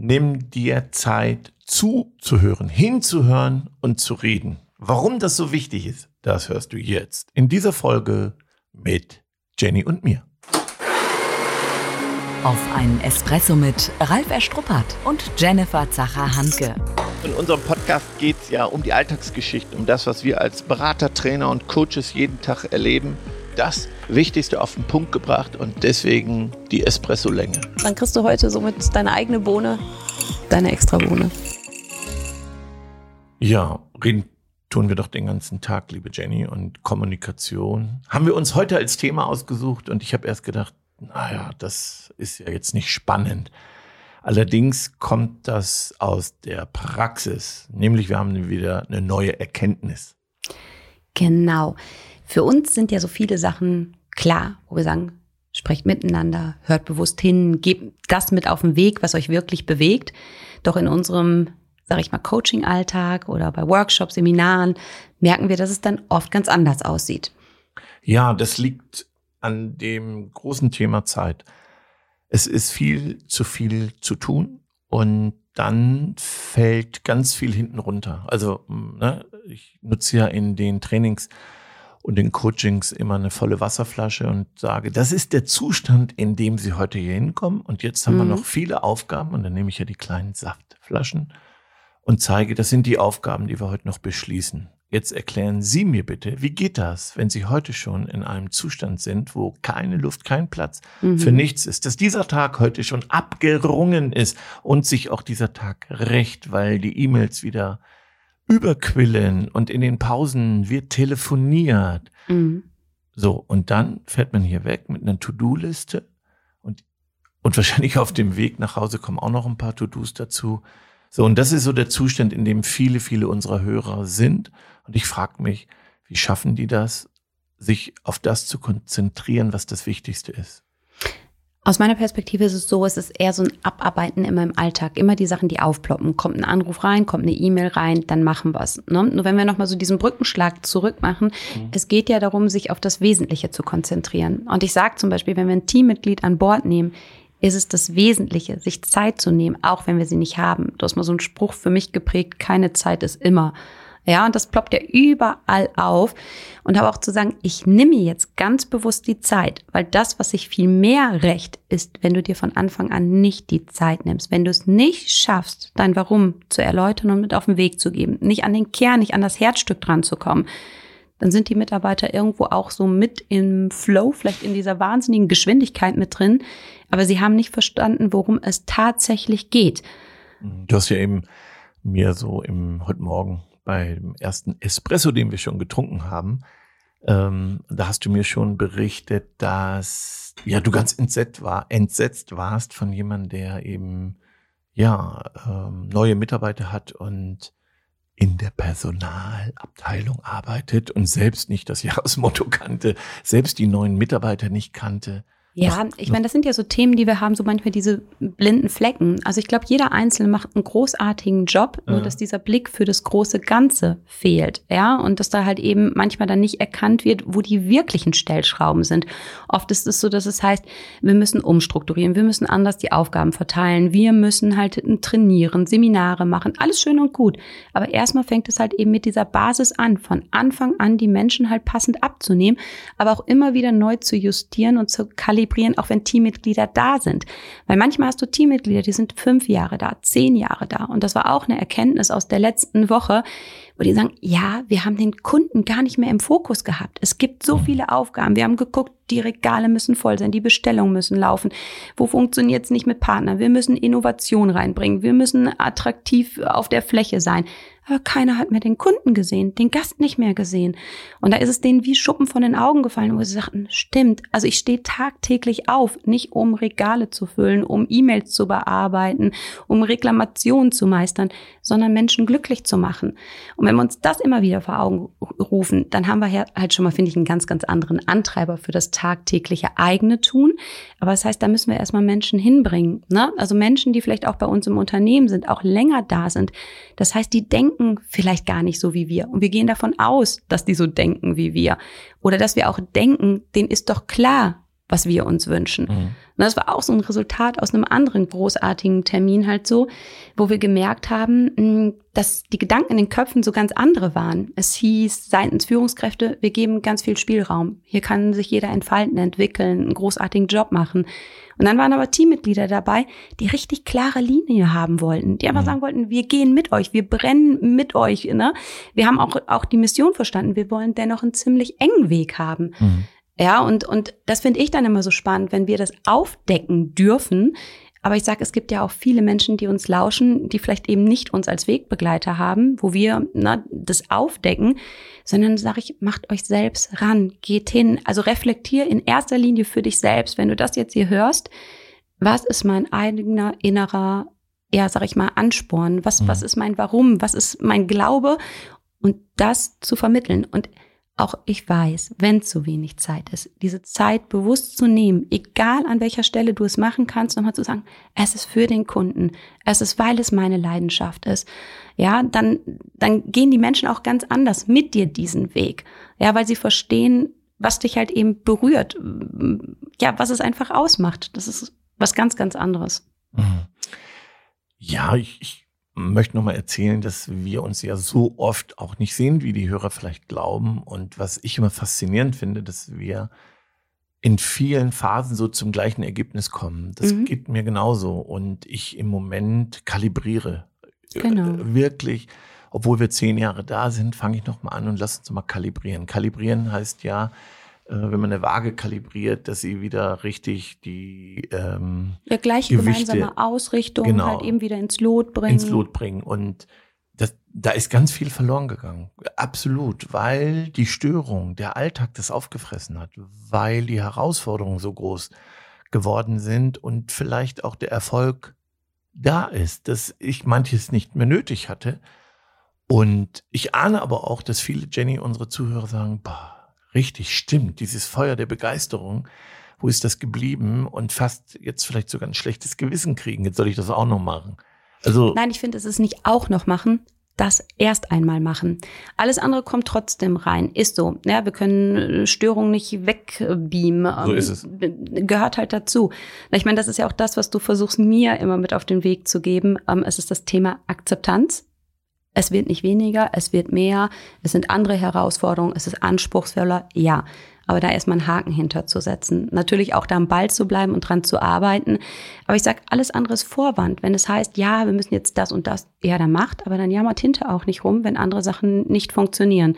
Nimm dir Zeit zuzuhören, hinzuhören und zu reden. Warum das so wichtig ist, das hörst du jetzt in dieser Folge mit Jenny und mir. Auf einen Espresso mit Ralf Erstruppert und Jennifer Zacher-Hanke. In unserem Podcast geht es ja um die Alltagsgeschichte, um das, was wir als Berater, Trainer und Coaches jeden Tag erleben. Das Wichtigste auf den Punkt gebracht und deswegen die Espresso-Länge. Dann kriegst du heute somit deine eigene Bohne, deine extra Bohne. Ja, reden tun wir doch den ganzen Tag, liebe Jenny, und Kommunikation haben wir uns heute als Thema ausgesucht und ich habe erst gedacht, naja, das ist ja jetzt nicht spannend. Allerdings kommt das aus der Praxis, nämlich wir haben wieder eine neue Erkenntnis. Genau. Für uns sind ja so viele Sachen klar, wo wir sagen, sprecht miteinander, hört bewusst hin, gebt das mit auf den Weg, was euch wirklich bewegt. Doch in unserem, sage ich mal, Coaching-Alltag oder bei Workshops, Seminaren merken wir, dass es dann oft ganz anders aussieht. Ja, das liegt an dem großen Thema Zeit. Es ist viel zu viel zu tun und dann fällt ganz viel hinten runter. Also ne, ich nutze ja in den Trainings und den Coachings immer eine volle Wasserflasche und sage, das ist der Zustand, in dem Sie heute hier hinkommen. Und jetzt haben mhm. wir noch viele Aufgaben und dann nehme ich ja die kleinen Saftflaschen und zeige, das sind die Aufgaben, die wir heute noch beschließen. Jetzt erklären Sie mir bitte, wie geht das, wenn Sie heute schon in einem Zustand sind, wo keine Luft, kein Platz mhm. für nichts ist, dass dieser Tag heute schon abgerungen ist und sich auch dieser Tag rächt, weil die E-Mails wieder überquillen und in den Pausen wird telefoniert. Mhm. So, und dann fährt man hier weg mit einer To-Do-Liste und, und wahrscheinlich auf dem Weg nach Hause kommen auch noch ein paar To-Dos dazu. So, und das ist so der Zustand, in dem viele, viele unserer Hörer sind. Und ich frage mich, wie schaffen die das, sich auf das zu konzentrieren, was das Wichtigste ist? Aus meiner Perspektive ist es so, es ist eher so ein Abarbeiten immer im Alltag. Immer die Sachen, die aufploppen. Kommt ein Anruf rein, kommt eine E-Mail rein, dann machen wir es. Ne? Nur wenn wir nochmal so diesen Brückenschlag zurück machen, mhm. es geht ja darum, sich auf das Wesentliche zu konzentrieren. Und ich sage zum Beispiel, wenn wir ein Teammitglied an Bord nehmen, ist es das Wesentliche, sich Zeit zu nehmen, auch wenn wir sie nicht haben. Du hast mal so einen Spruch für mich geprägt, keine Zeit ist immer. Ja, und das ploppt ja überall auf. Und aber auch zu sagen, ich nehme jetzt ganz bewusst die Zeit, weil das, was sich viel mehr recht, ist, wenn du dir von Anfang an nicht die Zeit nimmst, wenn du es nicht schaffst, dein Warum zu erläutern und mit auf den Weg zu geben, nicht an den Kern, nicht an das Herzstück dran zu kommen, dann sind die Mitarbeiter irgendwo auch so mit im Flow, vielleicht in dieser wahnsinnigen Geschwindigkeit mit drin, aber sie haben nicht verstanden, worum es tatsächlich geht. Du hast ja eben mir so im heute Morgen beim ersten Espresso, den wir schon getrunken haben, ähm, da hast du mir schon berichtet, dass ja du ganz entsetzt, war, entsetzt warst von jemandem, der eben ja ähm, neue Mitarbeiter hat und in der Personalabteilung arbeitet und selbst nicht das Jahresmotto kannte, selbst die neuen Mitarbeiter nicht kannte. Ja, ich meine, das sind ja so Themen, die wir haben, so manchmal diese blinden Flecken. Also ich glaube, jeder Einzelne macht einen großartigen Job, nur ja. dass dieser Blick für das große Ganze fehlt, ja, und dass da halt eben manchmal dann nicht erkannt wird, wo die wirklichen Stellschrauben sind. Oft ist es so, dass es heißt, wir müssen umstrukturieren, wir müssen anders die Aufgaben verteilen, wir müssen halt trainieren, Seminare machen, alles schön und gut. Aber erstmal fängt es halt eben mit dieser Basis an, von Anfang an die Menschen halt passend abzunehmen, aber auch immer wieder neu zu justieren und zu kalibrieren zelebrieren, auch wenn Teammitglieder da sind. Weil manchmal hast du Teammitglieder, die sind fünf Jahre da, zehn Jahre da. Und das war auch eine Erkenntnis aus der letzten Woche, wo die sagen, ja, wir haben den Kunden gar nicht mehr im Fokus gehabt. Es gibt so viele Aufgaben. Wir haben geguckt, die Regale müssen voll sein, die Bestellungen müssen laufen. Wo funktioniert es nicht mit Partnern? Wir müssen Innovation reinbringen. Wir müssen attraktiv auf der Fläche sein aber keiner hat mehr den Kunden gesehen, den Gast nicht mehr gesehen. Und da ist es denen wie Schuppen von den Augen gefallen, wo sie sagten, stimmt, also ich stehe tagtäglich auf, nicht um Regale zu füllen, um E-Mails zu bearbeiten, um Reklamationen zu meistern, sondern Menschen glücklich zu machen. Und wenn wir uns das immer wieder vor Augen rufen, dann haben wir halt schon mal, finde ich, einen ganz, ganz anderen Antreiber für das tagtägliche eigene Tun. Aber das heißt, da müssen wir erstmal Menschen hinbringen. Ne? Also Menschen, die vielleicht auch bei uns im Unternehmen sind, auch länger da sind. Das heißt, die denken vielleicht gar nicht so wie wir. Und wir gehen davon aus, dass die so denken wie wir. Oder dass wir auch denken, denen ist doch klar, was wir uns wünschen. Mhm. Das war auch so ein Resultat aus einem anderen großartigen Termin halt so, wo wir gemerkt haben, hm, dass die Gedanken in den Köpfen so ganz andere waren. Es hieß seitens Führungskräfte, wir geben ganz viel Spielraum. Hier kann sich jeder entfalten, entwickeln, einen großartigen Job machen. Und dann waren aber Teammitglieder dabei, die richtig klare Linie haben wollten, die einfach mhm. sagen wollten, wir gehen mit euch, wir brennen mit euch. Ne? Wir haben auch, auch die Mission verstanden, wir wollen dennoch einen ziemlich engen Weg haben. Mhm. Ja, und, und das finde ich dann immer so spannend, wenn wir das aufdecken dürfen. Aber ich sage, es gibt ja auch viele Menschen, die uns lauschen, die vielleicht eben nicht uns als Wegbegleiter haben, wo wir na, das aufdecken, sondern sage ich, macht euch selbst ran, geht hin. Also reflektier in erster Linie für dich selbst. Wenn du das jetzt hier hörst, was ist mein eigener innerer, ja, sag ich mal, Ansporn? Was, mhm. was ist mein Warum? Was ist mein Glaube? Und das zu vermitteln. Und auch ich weiß, wenn zu wenig Zeit ist, diese Zeit bewusst zu nehmen, egal an welcher Stelle du es machen kannst, nochmal zu sagen, es ist für den Kunden, es ist, weil es meine Leidenschaft ist. Ja, dann, dann gehen die Menschen auch ganz anders mit dir diesen Weg. Ja, weil sie verstehen, was dich halt eben berührt. Ja, was es einfach ausmacht. Das ist was ganz, ganz anderes. Mhm. Ja, ich, ich möchte nochmal erzählen, dass wir uns ja so oft auch nicht sehen, wie die Hörer vielleicht glauben. Und was ich immer faszinierend finde, dass wir in vielen Phasen so zum gleichen Ergebnis kommen. Das mhm. geht mir genauso. Und ich im Moment kalibriere. Genau. Äh, wirklich, obwohl wir zehn Jahre da sind, fange ich nochmal an und lass uns mal kalibrieren. Kalibrieren heißt ja, wenn man eine Waage kalibriert, dass sie wieder richtig die ähm, ja, gleiche Gewichte, gemeinsame Ausrichtung genau, halt eben wieder ins Lot bringen. Ins Lot bringen. Und das, da ist ganz viel verloren gegangen. Absolut, weil die Störung, der Alltag das aufgefressen hat, weil die Herausforderungen so groß geworden sind und vielleicht auch der Erfolg da ist, dass ich manches nicht mehr nötig hatte. Und ich ahne aber auch, dass viele Jenny, unsere Zuhörer sagen, bah, richtig stimmt, dieses Feuer der Begeisterung, wo ist das geblieben und fast jetzt vielleicht sogar ein schlechtes Gewissen kriegen, jetzt soll ich das auch noch machen. Also Nein, ich finde, es ist nicht auch noch machen, das erst einmal machen. Alles andere kommt trotzdem rein. Ist so. Ja, wir können Störungen nicht wegbeamen. So ist es. Gehört halt dazu. Ich meine, das ist ja auch das, was du versuchst, mir immer mit auf den Weg zu geben. Ähm, es ist das Thema Akzeptanz. Es wird nicht weniger, es wird mehr, es sind andere Herausforderungen, es ist anspruchsvoller, ja. Aber da erstmal einen Haken hinterzusetzen. Natürlich auch da am Ball zu bleiben und dran zu arbeiten. Aber ich sage, alles andere ist Vorwand. Wenn es heißt, ja, wir müssen jetzt das und das, ja, dann macht, aber dann jammert hinter auch nicht rum, wenn andere Sachen nicht funktionieren.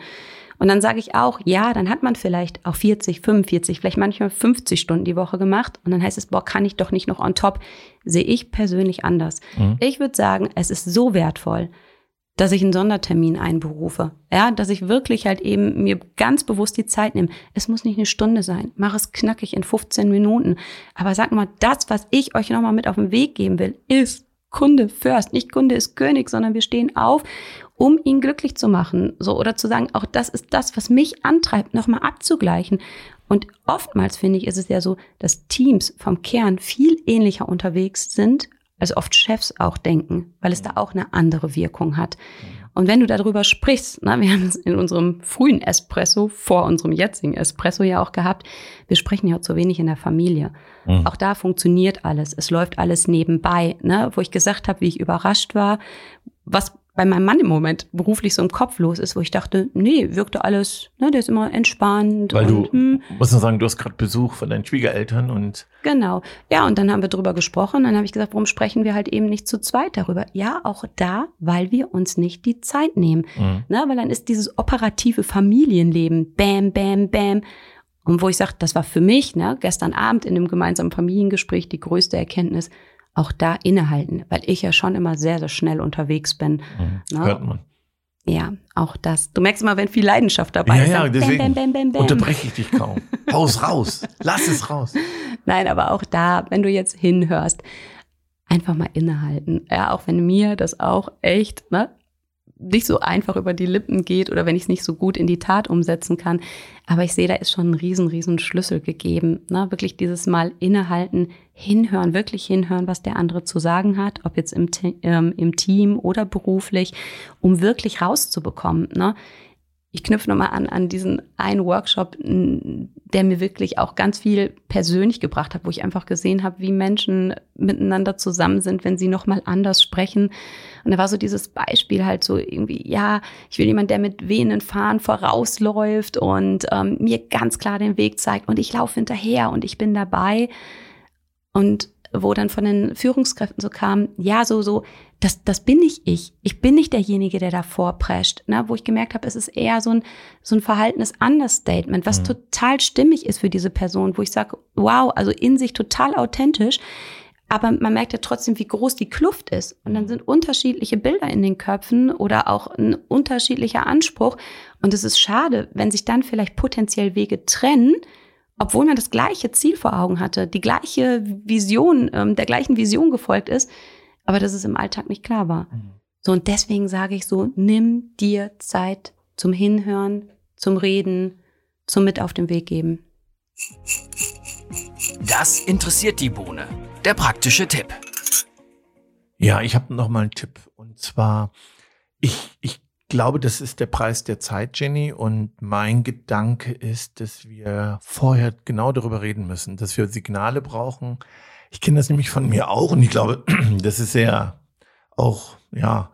Und dann sage ich auch, ja, dann hat man vielleicht auch 40, 45, vielleicht manchmal 50 Stunden die Woche gemacht. Und dann heißt es, boah, kann ich doch nicht noch on top. Sehe ich persönlich anders. Mhm. Ich würde sagen, es ist so wertvoll, dass ich einen Sondertermin einberufe. Ja, dass ich wirklich halt eben mir ganz bewusst die Zeit nehme. Es muss nicht eine Stunde sein. Mach es knackig in 15 Minuten. Aber sag mal, das, was ich euch nochmal mit auf den Weg geben will, ist Kunde first. Nicht Kunde ist König, sondern wir stehen auf, um ihn glücklich zu machen. So, oder zu sagen, auch das ist das, was mich antreibt, nochmal abzugleichen. Und oftmals finde ich, ist es ja so, dass Teams vom Kern viel ähnlicher unterwegs sind als oft Chefs auch denken, weil es da auch eine andere Wirkung hat. Und wenn du darüber sprichst, na, wir haben es in unserem frühen Espresso, vor unserem jetzigen Espresso ja auch gehabt, wir sprechen ja zu wenig in der Familie. Mhm. Auch da funktioniert alles, es läuft alles nebenbei, ne? wo ich gesagt habe, wie ich überrascht war, was bei meinem Mann im Moment beruflich so im Kopf los ist, wo ich dachte, nee, wirkte alles, ne, der ist immer entspannt. Weil und, du, hm. muss man sagen, du hast gerade Besuch von deinen Schwiegereltern und. Genau. Ja, und dann haben wir drüber gesprochen. Dann habe ich gesagt, warum sprechen wir halt eben nicht zu zweit darüber? Ja, auch da, weil wir uns nicht die Zeit nehmen. Mhm. Ne, weil dann ist dieses operative Familienleben, bam, bam, bam. Und wo ich sage, das war für mich, ne, gestern Abend in einem gemeinsamen Familiengespräch die größte Erkenntnis, auch da innehalten, weil ich ja schon immer sehr, sehr schnell unterwegs bin. Mhm, ne? Hört man. Ja, auch das. Du merkst immer, wenn viel Leidenschaft dabei ja, ist. Ja, deswegen bam, bam, bam, unterbreche ich dich kaum. Haus raus. Lass es raus. Nein, aber auch da, wenn du jetzt hinhörst, einfach mal innehalten. Ja, auch wenn mir das auch echt, ne, nicht so einfach über die Lippen geht oder wenn ich es nicht so gut in die Tat umsetzen kann. Aber ich sehe, da ist schon ein riesen, riesen Schlüssel gegeben. Ne? Wirklich dieses Mal innehalten, hinhören, wirklich hinhören, was der andere zu sagen hat, ob jetzt im, ähm, im Team oder beruflich, um wirklich rauszubekommen. Ne? Ich knüpfe nochmal an, an diesen einen Workshop, der mir wirklich auch ganz viel persönlich gebracht hat, wo ich einfach gesehen habe, wie Menschen miteinander zusammen sind, wenn sie nochmal anders sprechen. Und da war so dieses Beispiel halt so irgendwie, ja, ich will jemand, der mit wehenden Fahnen vorausläuft und ähm, mir ganz klar den Weg zeigt und ich laufe hinterher und ich bin dabei. Und wo dann von den Führungskräften so kam, ja, so, so, das, das bin nicht ich. Ich bin nicht derjenige, der davor prescht. Ne? Wo ich gemerkt habe, es ist eher so ein, so ein verhaltenes Understatement, was mhm. total stimmig ist für diese Person, wo ich sage, wow, also in sich total authentisch. Aber man merkt ja trotzdem, wie groß die Kluft ist. Und dann mhm. sind unterschiedliche Bilder in den Köpfen oder auch ein unterschiedlicher Anspruch. Und es ist schade, wenn sich dann vielleicht potenziell Wege trennen, obwohl man das gleiche Ziel vor Augen hatte, die gleiche Vision, ähm, der gleichen Vision gefolgt ist, aber dass es im Alltag nicht klar war. Mhm. So, und deswegen sage ich so, nimm dir Zeit zum Hinhören, zum Reden, zum Mit auf den Weg geben. Das interessiert die Bohne. Der praktische Tipp. Ja, ich habe noch mal einen Tipp. Und zwar, ich, ich glaube, das ist der Preis der Zeit, Jenny. Und mein Gedanke ist, dass wir vorher genau darüber reden müssen, dass wir Signale brauchen. Ich kenne das nämlich von mir auch und ich glaube, das ist sehr auch, ja,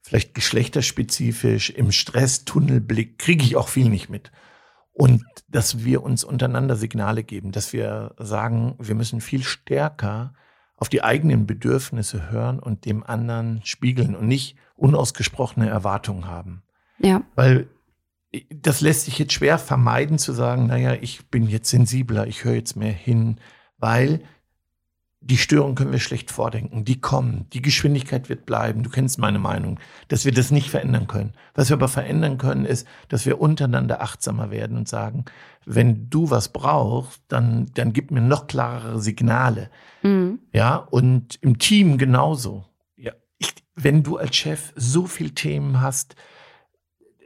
vielleicht geschlechterspezifisch. Im Stress-Tunnelblick kriege ich auch viel nicht mit. Und dass wir uns untereinander Signale geben, dass wir sagen, wir müssen viel stärker auf die eigenen Bedürfnisse hören und dem anderen spiegeln und nicht unausgesprochene Erwartungen haben. Ja. Weil das lässt sich jetzt schwer vermeiden zu sagen, naja, ich bin jetzt sensibler, ich höre jetzt mehr hin, weil die Störungen können wir schlecht vordenken. Die kommen. Die Geschwindigkeit wird bleiben. Du kennst meine Meinung, dass wir das nicht verändern können. Was wir aber verändern können, ist, dass wir untereinander achtsamer werden und sagen, wenn du was brauchst, dann, dann gib mir noch klarere Signale. Mhm. Ja, und im Team genauso. Ja, ich, wenn du als Chef so viel Themen hast,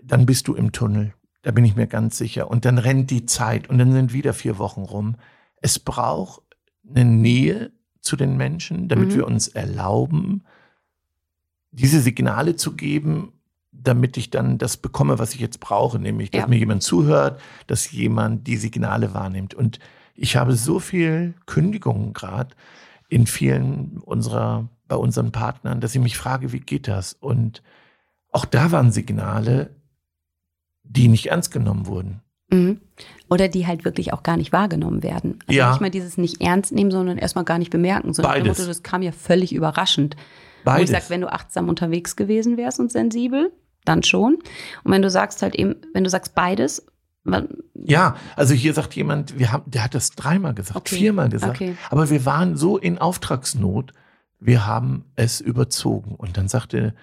dann bist du im Tunnel. Da bin ich mir ganz sicher. Und dann rennt die Zeit und dann sind wieder vier Wochen rum. Es braucht eine Nähe zu den Menschen, damit mhm. wir uns erlauben, diese Signale zu geben, damit ich dann das bekomme, was ich jetzt brauche, nämlich, dass ja. mir jemand zuhört, dass jemand die Signale wahrnimmt. Und ich habe so viel Kündigungen gerade in vielen unserer, bei unseren Partnern, dass ich mich frage, wie geht das? Und auch da waren Signale, die nicht ernst genommen wurden. Mhm. Oder die halt wirklich auch gar nicht wahrgenommen werden. Also ja. nicht mal dieses nicht ernst nehmen, sondern erstmal gar nicht bemerken. So Beides. Motto, das kam ja völlig überraschend. Beides. Wo ich sage, wenn du achtsam unterwegs gewesen wärst und sensibel, dann schon. Und wenn du sagst halt eben, wenn du sagst beides, ja, also hier sagt jemand, wir haben, der hat das dreimal gesagt, okay. viermal gesagt, okay. aber wir waren so in Auftragsnot, wir haben es überzogen. Und dann sagte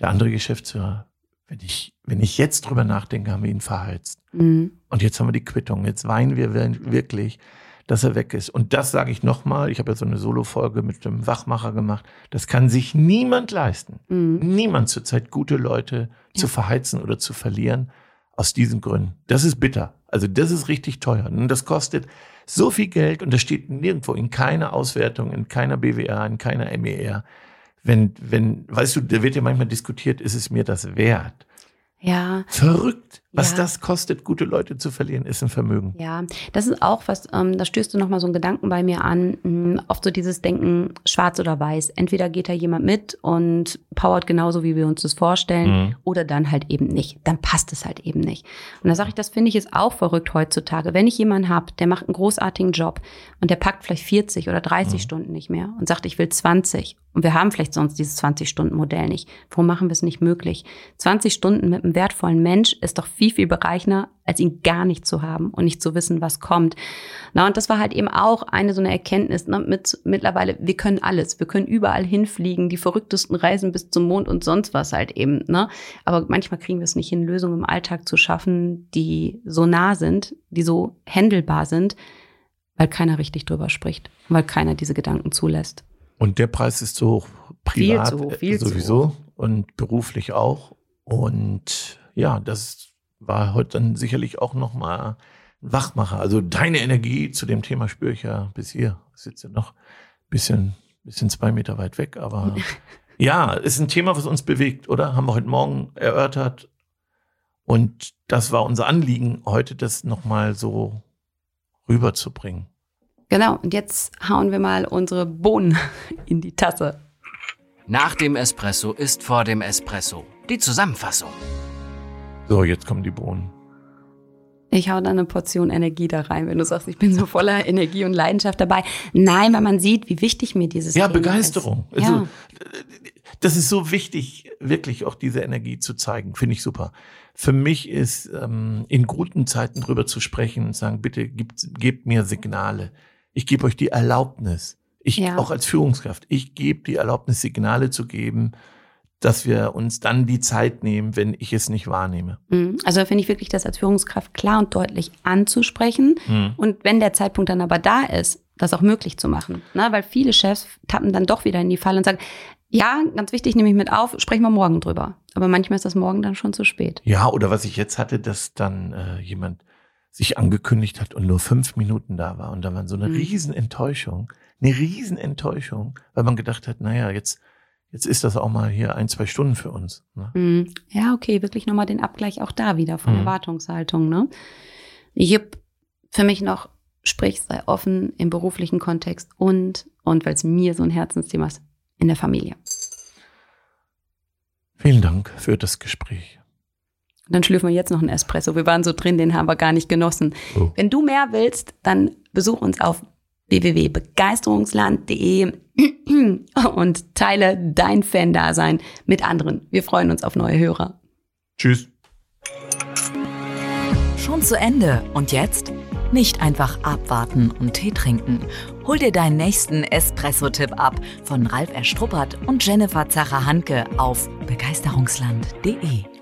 der andere Geschäftsführer, wenn ich, wenn ich jetzt drüber nachdenke, haben wir ihn verheizt. Mhm. Und jetzt haben wir die Quittung. Jetzt weinen wir wirklich, dass er weg ist. Und das sage ich nochmal. Ich habe ja so eine Solo-Folge mit dem Wachmacher gemacht. Das kann sich niemand leisten. Mhm. Niemand zurzeit gute Leute ja. zu verheizen oder zu verlieren. Aus diesen Gründen. Das ist bitter. Also das ist richtig teuer. Und das kostet so viel Geld und das steht nirgendwo in keiner Auswertung, in keiner BWA, in keiner MER wenn, wenn, weißt du, da wird ja manchmal diskutiert, ist es mir das wert? Ja. Verrückt. Was ja. das kostet, gute Leute zu verlieren, ist ein Vermögen. Ja, das ist auch was, ähm, da stößt du nochmal so einen Gedanken bei mir an. Ähm, oft so dieses Denken, schwarz oder weiß. Entweder geht da jemand mit und powert genauso, wie wir uns das vorstellen, mhm. oder dann halt eben nicht. Dann passt es halt eben nicht. Und da sage ich, das finde ich ist auch verrückt heutzutage. Wenn ich jemanden habe, der macht einen großartigen Job und der packt vielleicht 40 oder 30 mhm. Stunden nicht mehr und sagt, ich will 20 und wir haben vielleicht sonst dieses 20-Stunden-Modell nicht. Warum machen wir es nicht möglich? 20 Stunden mit einem wertvollen Mensch ist doch viel viel, viel bereichender, als ihn gar nicht zu haben und nicht zu wissen, was kommt. Na, und das war halt eben auch eine so eine Erkenntnis ne, mit mittlerweile, wir können alles, wir können überall hinfliegen, die verrücktesten Reisen bis zum Mond und sonst was halt eben. Ne? Aber manchmal kriegen wir es nicht hin, Lösungen im Alltag zu schaffen, die so nah sind, die so händelbar sind, weil keiner richtig drüber spricht, weil keiner diese Gedanken zulässt. Und der Preis ist so hoch, privat viel zu hoch, viel sowieso zu hoch. und beruflich auch. Und ja, das war heute dann sicherlich auch nochmal ein Wachmacher. Also deine Energie zu dem Thema spüre ich ja bis hier. Ich sitze ja noch ein bisschen, bisschen zwei Meter weit weg, aber ja, ist ein Thema, was uns bewegt, oder? Haben wir heute Morgen erörtert. Und das war unser Anliegen, heute das nochmal so rüberzubringen. Genau, und jetzt hauen wir mal unsere Bohnen in die Tasse. Nach dem Espresso ist vor dem Espresso. Die Zusammenfassung. So, jetzt kommen die Bohnen. Ich hau da eine Portion Energie da rein, wenn du sagst, ich bin so voller Energie und Leidenschaft dabei. Nein, weil man sieht, wie wichtig mir dieses Ja, Thema Begeisterung. Ist. Also, ja. das ist so wichtig, wirklich auch diese Energie zu zeigen. Finde ich super. Für mich ist ähm, in guten Zeiten drüber zu sprechen und sagen, bitte gebt, gebt mir Signale. Ich gebe euch die Erlaubnis. Ich Ja. auch als Führungskraft. Ich gebe die Erlaubnis, Signale zu geben, dass wir uns dann die Zeit nehmen, wenn ich es nicht wahrnehme. Mhm. Also da finde ich wirklich, das als Führungskraft klar und deutlich anzusprechen. Mhm. Und wenn der Zeitpunkt dann aber da ist, das auch möglich zu machen. Ne? Weil viele Chefs tappen dann doch wieder in die Falle und sagen, ja, ganz wichtig, nehme ich mit auf, sprechen wir morgen drüber. Aber manchmal ist das morgen dann schon zu spät. Ja, oder was ich jetzt hatte, dass dann äh, jemand sich angekündigt hat und nur fünf Minuten da war. Und da war so eine Mhm. Riesenenttäuschung, eine Riesenenttäuschung, weil man gedacht hat, naja, jetzt, jetzt ist das auch mal hier ein, zwei Stunden für uns. Ne? Mhm. Ja, okay, wirklich nochmal den Abgleich auch da wieder von Mhm. Erwartungshaltung. Ne? Jupp, für mich noch, sprich, sei offen im beruflichen Kontext und, und weil es mir so ein Herzensthema ist, in der Familie. Vielen Dank für das Gespräch. Und dann schlürfen wir jetzt noch einen Espresso. Wir waren so drin, den haben wir gar nicht genossen. Oh. Wenn du mehr willst, dann besuch uns auf www.begeisterungsland.de und teile dein Fan-Dasein mit anderen. Wir freuen uns auf neue Hörer. Tschüss. Schon zu Ende. Und jetzt? Nicht einfach abwarten und Tee trinken. Hol dir deinen nächsten Espresso-Tipp ab von Ralf Erstruppert und Jennifer Zacher-Hanke auf begeisterungsland.de.